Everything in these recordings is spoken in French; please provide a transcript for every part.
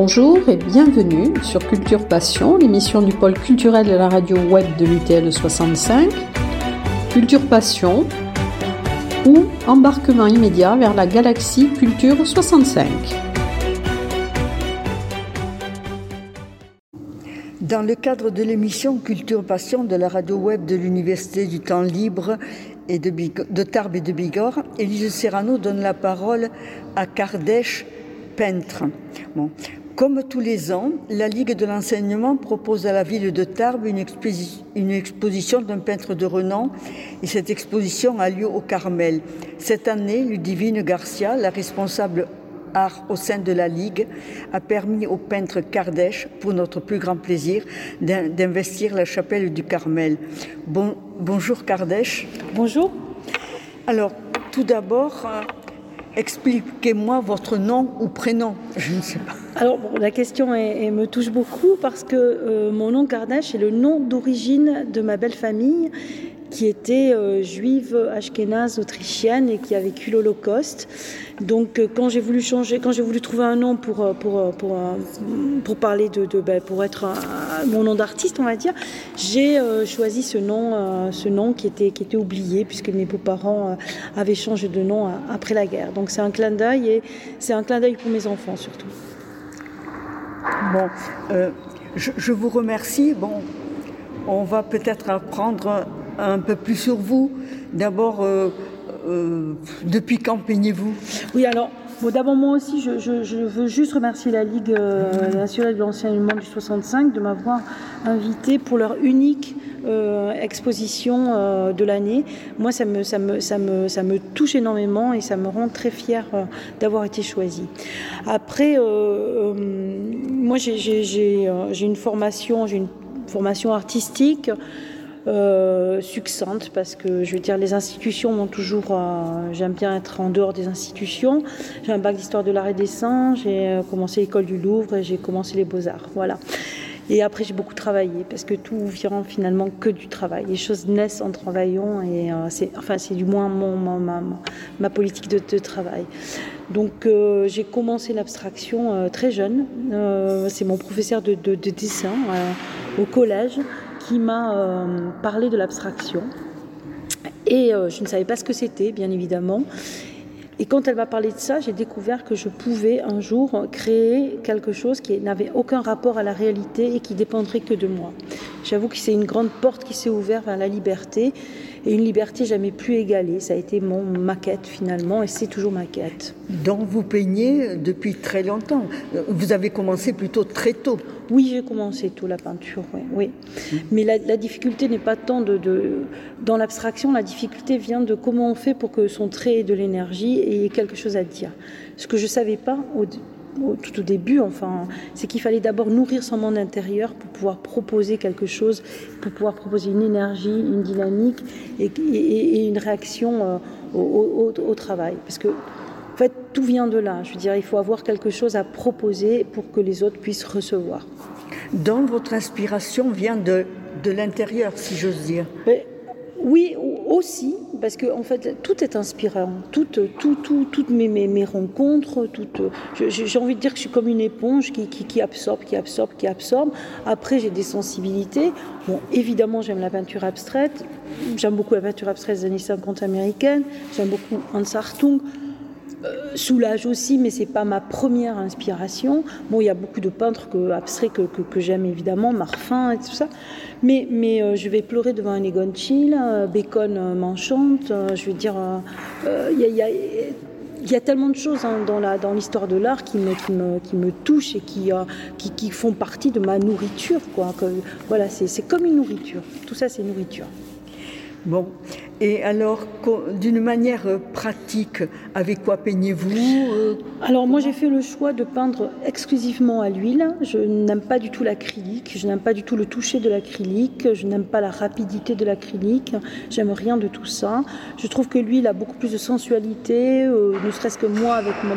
Bonjour et bienvenue sur Culture Passion, l'émission du pôle culturel de la radio web de l'UTL 65. Culture Passion ou embarquement immédiat vers la galaxie Culture 65. Dans le cadre de l'émission Culture Passion de la radio web de l'Université du Temps Libre et de, Tarbes et de Bigorre, Élise Serrano donne la parole à Kardèche, peintre. Comme tous les ans, la Ligue de l'enseignement propose à la ville de Tarbes une, exposi une exposition d'un peintre de renom et cette exposition a lieu au Carmel. Cette année, Ludivine Garcia, la responsable art au sein de la Ligue a permis au peintre Kardèche, pour notre plus grand plaisir, d'investir la chapelle du Carmel. Bon, bonjour Kardèche. Bonjour. Alors, tout d'abord, expliquez-moi votre nom ou prénom. Je ne sais pas. Alors, la question est, est, me touche beaucoup parce que euh, mon nom Kardèche est le nom d'origine de ma belle famille qui était euh, juive ashkénaze autrichienne et qui a vécu l'Holocauste. Donc euh, quand j'ai voulu changer, quand j'ai voulu trouver un nom pour euh, pour pour, parler de, ben, pour être mon nom d'artiste, on va dire, j'ai choisi ce nom ce nom qui était qui était oublié puisque mes beaux-parents avaient changé de nom après la guerre. Donc c'est un clin d'œil et c'est un clin d'œil pour mes enfants surtout. Bon, je, je vous remercie. Bon, on va peut-être apprendre un peu plus sur vous. D'abord, euh, euh, depuis quand peignez-vous? Oui, alors, d'abord moi aussi, je, veux juste remercier la Ligue euh, nationale de l'enseignement du 65 de m'avoir invité pour leur unique exposition de l'année. Moi, ça me, ça, me, ça, me, ça me touche énormément et ça me rend très fière d'avoir été choisie. Après, moi, j'ai une formation, j'ai une formation artistique. Euh, succincte parce que je veux dire les institutions m'ont toujours euh, j'aime bien être en dehors des institutions. J'ai un bac d'histoire de l'art et des dessin j'ai euh, commencé l'école du Louvre et j'ai commencé les beaux-arts voilà. Et après j'ai beaucoup travaillé parce que tout vient finalement que du travail. Les choses naissent en travaillant et euh, c'est enfin c'est du moins mon, ma, ma, politique de, travail. Donc j'ai commencé l'abstraction très jeune. C'est mon professeur de, de, de dessin au collège qui m'a euh, parlé de l'abstraction. Et euh, je ne savais pas ce que c'était, bien évidemment. Et quand elle m'a parlé de ça, j'ai découvert que je pouvais un jour créer quelque chose qui n'avait aucun rapport à la réalité et qui dépendrait que de moi. J'avoue que c'est une grande porte qui s'est ouverte vers la liberté et une liberté jamais plus égalée. Ça a été mon maquette finalement et c'est toujours ma quête. Donc vous peignez depuis très longtemps. Vous avez commencé plutôt très tôt. Oui, j'ai commencé tôt la peinture, oui. Mais la, difficulté n'est pas tant de, dans l'abstraction, la difficulté vient de comment on fait pour que son trait ait de l'énergie et ait quelque chose à dire. Ce que je savais pas au, tout au début, enfin, c'est qu'il fallait d'abord nourrir son monde intérieur pour pouvoir proposer quelque chose, pour pouvoir proposer une énergie, une dynamique et, une réaction euh, au, au, travail. Parce que tout vient de là. Je veux dire, il faut avoir quelque chose à proposer pour que les autres puissent recevoir. Donc votre inspiration vient de, de l'intérieur, si j'ose dire. Mais, oui, aussi, parce que en fait, tout est inspirant. Toutes, tout, tout, toutes mes, mes, mes rencontres, toutes, j'ai envie de dire que je suis comme une éponge qui, qui, qui absorbe, qui absorbe, qui absorbe. Après, j'ai des sensibilités. Bon, évidemment, j'aime la peinture abstraite. J'aime beaucoup la peinture abstraite des années 50 américaine. J'aime beaucoup Hans Hartung. Euh, soulage aussi, mais c'est pas ma première inspiration. Bon, il y a beaucoup de peintres que, abstraits que, que, j'aime évidemment, Marfin et tout ça. Mais, mais euh, je vais pleurer devant un Egon Schiele, euh, Bacon m'enchante, je veux dire, il y, a, y a tellement de choses hein, dans l'histoire dans de l'art qui me, qui, me, qui me touchent et qui, qui, qui font partie de ma nourriture. Quoi. Voilà, c'est comme une nourriture. Tout ça, c'est nourriture. Bon, et alors, d'une manière pratique, avec quoi peignez-vous euh, Alors moi j'ai fait le choix de peindre exclusivement à l'huile. Je n'aime pas du tout l'acrylique, je n'aime pas du tout le toucher de l'acrylique, je n'aime pas la rapidité de l'acrylique, j'aime rien de tout ça. Je trouve que l'huile a beaucoup plus de sensualité, euh, ne serait-ce que moi avec mon,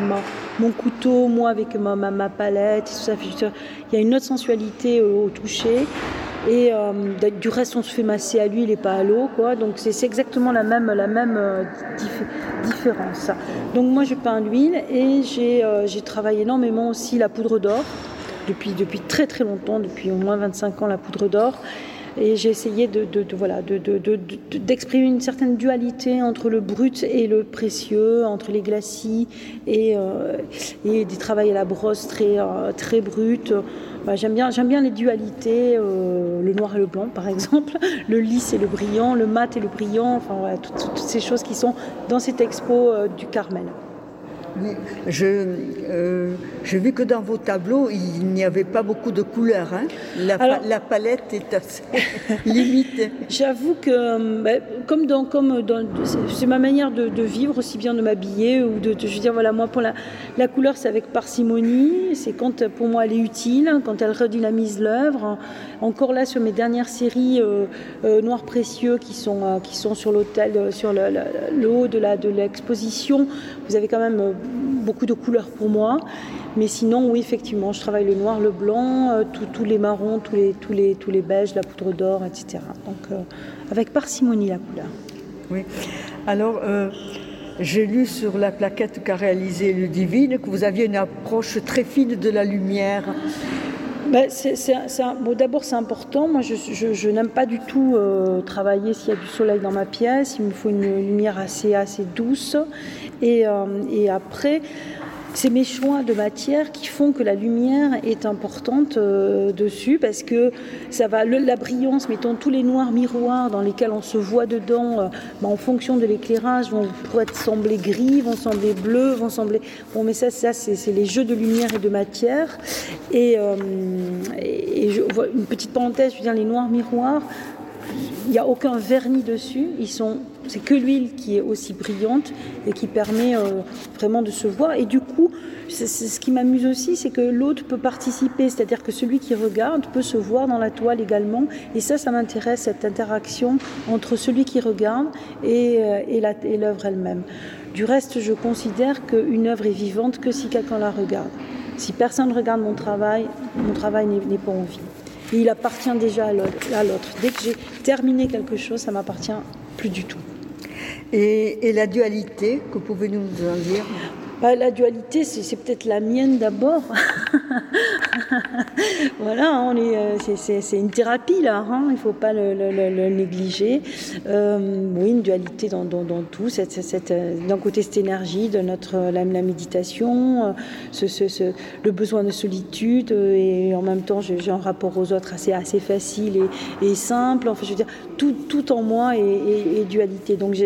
mon couteau, moi avec ma, ma, ma palette, tout ça. Il y a une autre sensualité euh, au toucher et euh, du reste on se fait masser à l'huile et pas à l'eau quoi. Donc c'est exactement la même la même euh, dif différence. Donc moi je peins l'huile et j'ai euh, travaillé énormément aussi la poudre d'or. Depuis, depuis très très longtemps, depuis au moins 25 ans, la poudre d'or. Et j'ai essayé de, voilà, d'exprimer une certaine dualité entre le brut et le précieux, entre les glacis et, euh, des travails à la brosse très, euh, très bruts. Bah, j'aime bien, j'aime bien les dualités, euh, le noir et le blanc par exemple, le lisse et le brillant, le mat et le brillant, enfin voilà, toutes ces choses qui sont dans cette expo du Carmel. Oui, je, euh, j'ai vu que dans vos tableaux, il n'y avait pas beaucoup de couleurs. Hein la, Alors, la, palette est assez limitée. J'avoue que, bah, comme dans, comme dans, c'est ma manière de, de, vivre, aussi bien de m'habiller ou de, de, je veux dire, voilà, moi pour la, la couleur, c'est avec parcimonie. C'est quand, pour moi, elle est utile, quand elle redynamise l'œuvre. Encore là, sur mes dernières séries euh, euh, noirs précieux qui sont, euh, qui sont sur l'hôtel, euh, sur le, le, le, haut de la de l'exposition, vous avez quand même euh, beaucoup de couleurs pour moi. Mais sinon, oui, effectivement, je travaille le noir, le blanc, euh, tous les marrons, tous les, tous, les, tous les beiges, la poudre d'or, etc. Donc, euh, avec parcimonie, la couleur. Oui. Alors, euh, j'ai lu sur la plaquette qu'a réalisé le Divine que vous aviez une approche très fine de la lumière. Bon, D'abord, c'est important. Moi, je, n'aime pas du tout euh, travailler s'il y a du soleil dans ma pièce. Il me faut une lumière assez, assez douce. Et, euh, et après, c'est mes choix de matière qui font que la lumière est importante euh, dessus parce que ça va la brillance mettons tous les noirs miroirs dans lesquels on se voit dedans euh, bah, en fonction de l'éclairage vont sembler gris vont sembler bleus vont sembler bon mais ça ça c'est les jeux de lumière et de matière. Et, euh, une petite parenthèse je veux dire les noirs miroirs il n'y a aucun vernis dessus. Ils sont c'est que l'huile qui est aussi brillante et qui permet euh, vraiment de se voir. Et du coup c'est ce qui m'amuse aussi c'est que l'autre peut participer. C'est à dire que celui qui regarde peut se voir dans la toile également. Et ça ça m'intéresse cette interaction entre celui qui regarde et, euh, l'œuvre elle-même. Du reste je considère qu'une œuvre est vivante que si quelqu'un la regarde. Si personne regarde mon travail mon travail n'est pas en vie et il appartient déjà à l'autre dès que j'ai terminé quelque chose ça m'appartient plus du tout. Et, et la dualité, que pouvez-nous nous en dire? Bah, La dualité, c'est peut-être la mienne d'abord. voilà, euh, c'est une thérapie là, hein, il ne faut pas le, négliger. Euh, oui, une dualité dans, tout, euh, d'un côté cette énergie de notre la, la méditation, le besoin de solitude et en même temps j'ai un rapport aux autres assez, facile et, et simple. Enfin, je veux dire, tout, en moi est, est, est dualité. Donc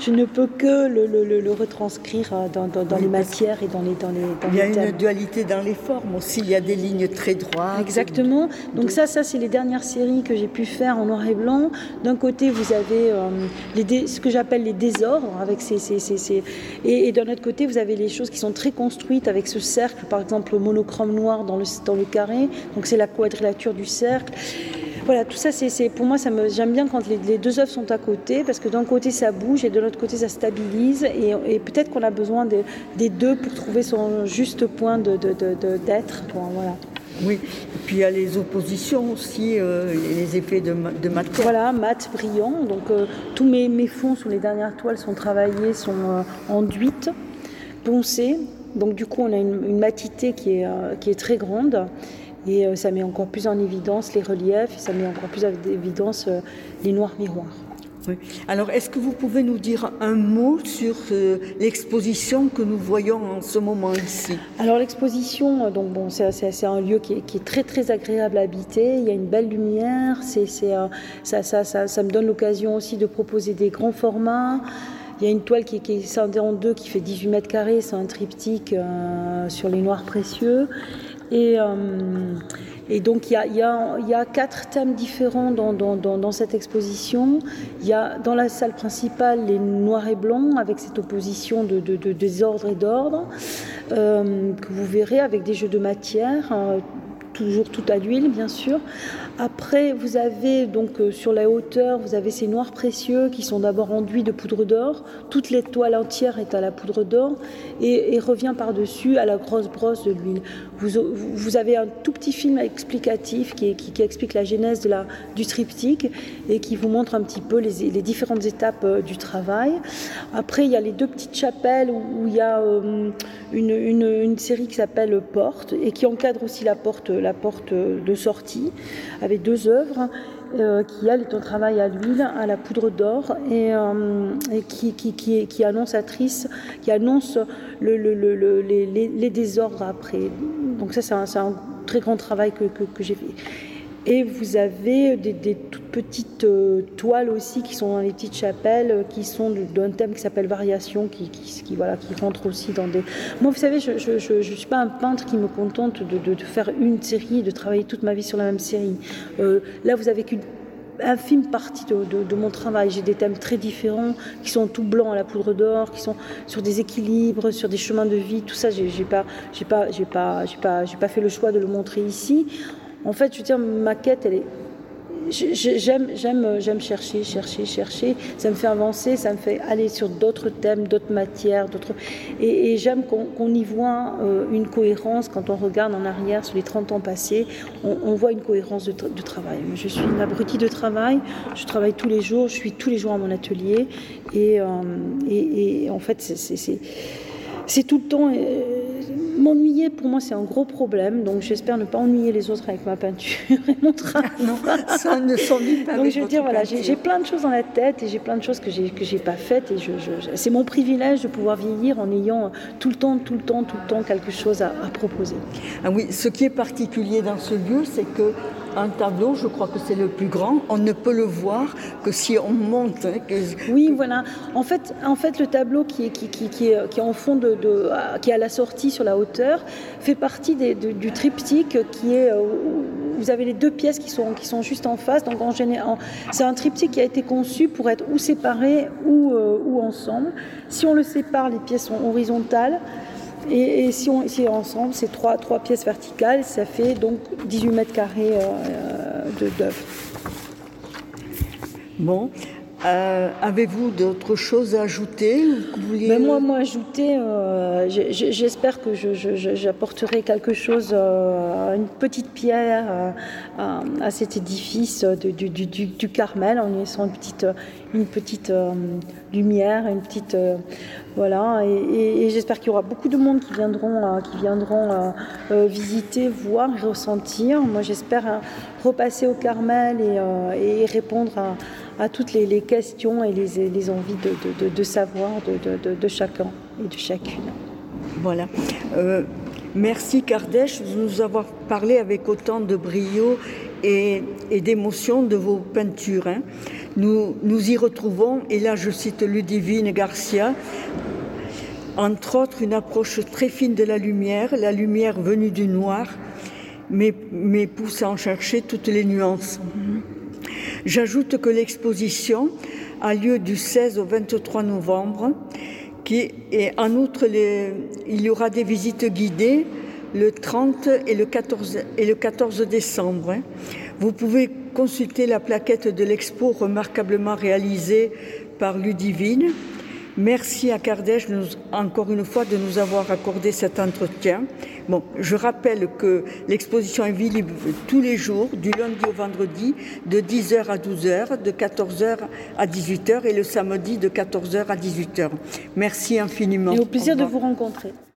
je, ne peux que le, le retranscrire dans, dans, dans oui, les matières et dans les, dans les, dans Il y a les une dualité dans les formes aussi, il y a des lignes très droites. Exactement. Donc ça, ça c'est les dernières séries que j'ai pu faire en noir et blanc. D'un côté, vous avez euh, les dé, ce que j'appelle les désordres, avec ces, ces, ces, ces... et, et d'un autre côté, vous avez les choses qui sont très construites avec ce cercle, par exemple, monochrome noir dans le, dans le carré. Donc c'est la quadrilature du cercle voilà tout ça c'est pour moi ça me j'aime bien quand les, les deux œuvres sont à côté parce que d'un côté ça bouge et de l'autre côté ça stabilise et, et peut-être qu'on a besoin de, des deux pour trouver son juste point de d'être voilà oui, et puis il y a les oppositions aussi, euh, les effets de, de mat. Voilà, mat brillant. Donc euh, tous mes, mes fonds sur les dernières toiles sont travaillés, sont euh, enduites, poncées. Donc du coup on a une, une matité qui est, qui est très grande et euh, ça met encore plus en évidence les reliefs et ça met encore plus en évidence euh, les noirs miroirs. Oui. Alors, est-ce que vous pouvez nous dire un mot sur euh, l'exposition que nous voyons en ce moment ici? Alors, l'exposition, donc bon, c'est un lieu qui est, qui est, très très agréable à habiter. Il y a une belle lumière. C'est ça, ça, ça, ça me donne l'occasion aussi de proposer des grands formats. Il y a une toile qui, qui est scindée en deux, qui fait 18 mètres carrés. C'est un triptyque euh, sur les noirs précieux. Et, euh, et donc il y, a, quatre thèmes différents dans, cette exposition. Il y a dans la salle principale les noirs et blancs avec cette opposition de désordre et d'ordre euh, que vous verrez avec des jeux de matière. Euh, toujours tout à l'huile bien sûr après vous avez donc euh, sur la hauteur vous avez ces noirs précieux qui sont d'abord enduits de poudre d'or toute l'étoile entière est à la poudre d'or et, revient par dessus à la grosse brosse de l'huile vous, avez un tout petit film explicatif qui, explique la genèse du triptyque et qui vous montre un petit peu les, différentes étapes euh, du travail. Après, il y a les deux petites chapelles où, il y a euh, une, série qui s'appelle Porte et qui encadre aussi la porte, de sortie deux œuvres. Euh, qui elle est travail à l'huile, à la poudre d'or et, euh, qui, qui, est, qui, annonce le, le, le, les, désordres après. Donc ça c'est un, très grand travail que j'ai fait. Et vous avez des, toutes petites euh, toiles aussi qui sont dans les petites chapelles, euh, qui sont d'un thème qui s'appelle Variation, qui, voilà, qui rentre aussi dans des... Moi, vous savez, je ne suis pas un peintre qui me contente de, de, faire une série, de travailler toute ma vie sur la même série. Euh, là, vous avez qu'une infime partie de, de, mon travail. J'ai des thèmes très différents qui sont tout blancs à la poudre d'or, qui sont sur des équilibres, sur des chemins de vie. Tout ça, j'ai pas, pas, pas, pas, pas fait le choix de le montrer ici. En fait, je veux dire, ma quête, elle est. J'aime, j'aime, j'aime chercher, chercher, chercher. Ça me fait avancer, ça me fait aller sur d'autres thèmes, d'autres matières, d'autres. Et, j'aime qu'on, y voit euh, une cohérence quand on regarde en arrière sur les 30 ans passés. On, voit une cohérence de, travail. Je suis une abrutie de travail. Je travaille tous les jours. Je suis tous les jours à mon atelier. Et, euh, en fait, c'est, c'est tout le temps. M'ennuyer, pour moi, c'est un gros problème. Donc, j'espère ne pas ennuyer les autres avec ma peinture et mon travail. non, ça ne s'ennuie pas. Donc, je veux dire, voilà, j'ai plein de choses dans la tête et j'ai plein de choses que j'ai que j'ai pas faites. Et je, je, c'est mon privilège de pouvoir vieillir en ayant tout le temps, tout le temps, tout le temps quelque chose à, à proposer. Ah oui, ce qui est particulier dans ce lieu, c'est que un tableau, je crois que c'est le plus grand, on ne peut le voir que si on monte. Hein, que, oui, voilà. En fait, en fait, le tableau qui est, qui, qui, qui est, qui est en fond de, qui est à la sortie sur la hauteur fait partie du triptyque qui est. Euh, vous avez les deux pièces qui sont, qui sont juste en face. Donc, en général, c'est un triptyque qui a été conçu pour être ou séparé ou, euh, ou ensemble. Si on le sépare, les pièces sont horizontales. Et, si on si ensemble, c'est trois, trois pièces verticales, ça fait donc 18 mètres carrés euh, d'œuvre. Bon. Euh, Avez-vous d'autres choses à ajouter vouliez... ben moi, moi, ajouter, euh, j'espère que j'apporterai quelque chose, euh, une petite pierre euh, à, à, cet édifice de, du, du, du, Carmel en y laissant une petite, une petite euh, lumière, une petite voilà, et, et, j'espère qu'il y aura beaucoup de monde qui viendront, euh, qui viendront euh, euh, visiter, voir, ressentir. Moi, j'espère repasser au Carmel et, euh, et répondre à, à toutes les, questions et les, envies de, savoir de, chacun et de chacune. Voilà. Euh, merci Kardèche de nous avoir parlé avec autant de brio et, d'émotion de vos peintures. Hein. Nous, nous y retrouvons, et là je cite Ludivine Garcia, entre autres une approche très fine de la lumière, la lumière venue du noir, mais, mais pousse à chercher toutes les nuances. J'ajoute que l'exposition a lieu du 16 au 23 novembre, et en outre il y aura des visites guidées le 30 et le 14, et le 14 décembre. Vous pouvez consulter la plaquette de l'expo remarquablement réalisée par Ludivine. Merci à Kardèche nous, encore une fois de nous avoir accordé cet entretien. Bon, je rappelle que l'exposition est visible tous les jours, du lundi au vendredi, de 10h à 12h, de 14h à 18h et le samedi de 14h à 18h. Merci infiniment. Et au plaisir au de vous rencontrer.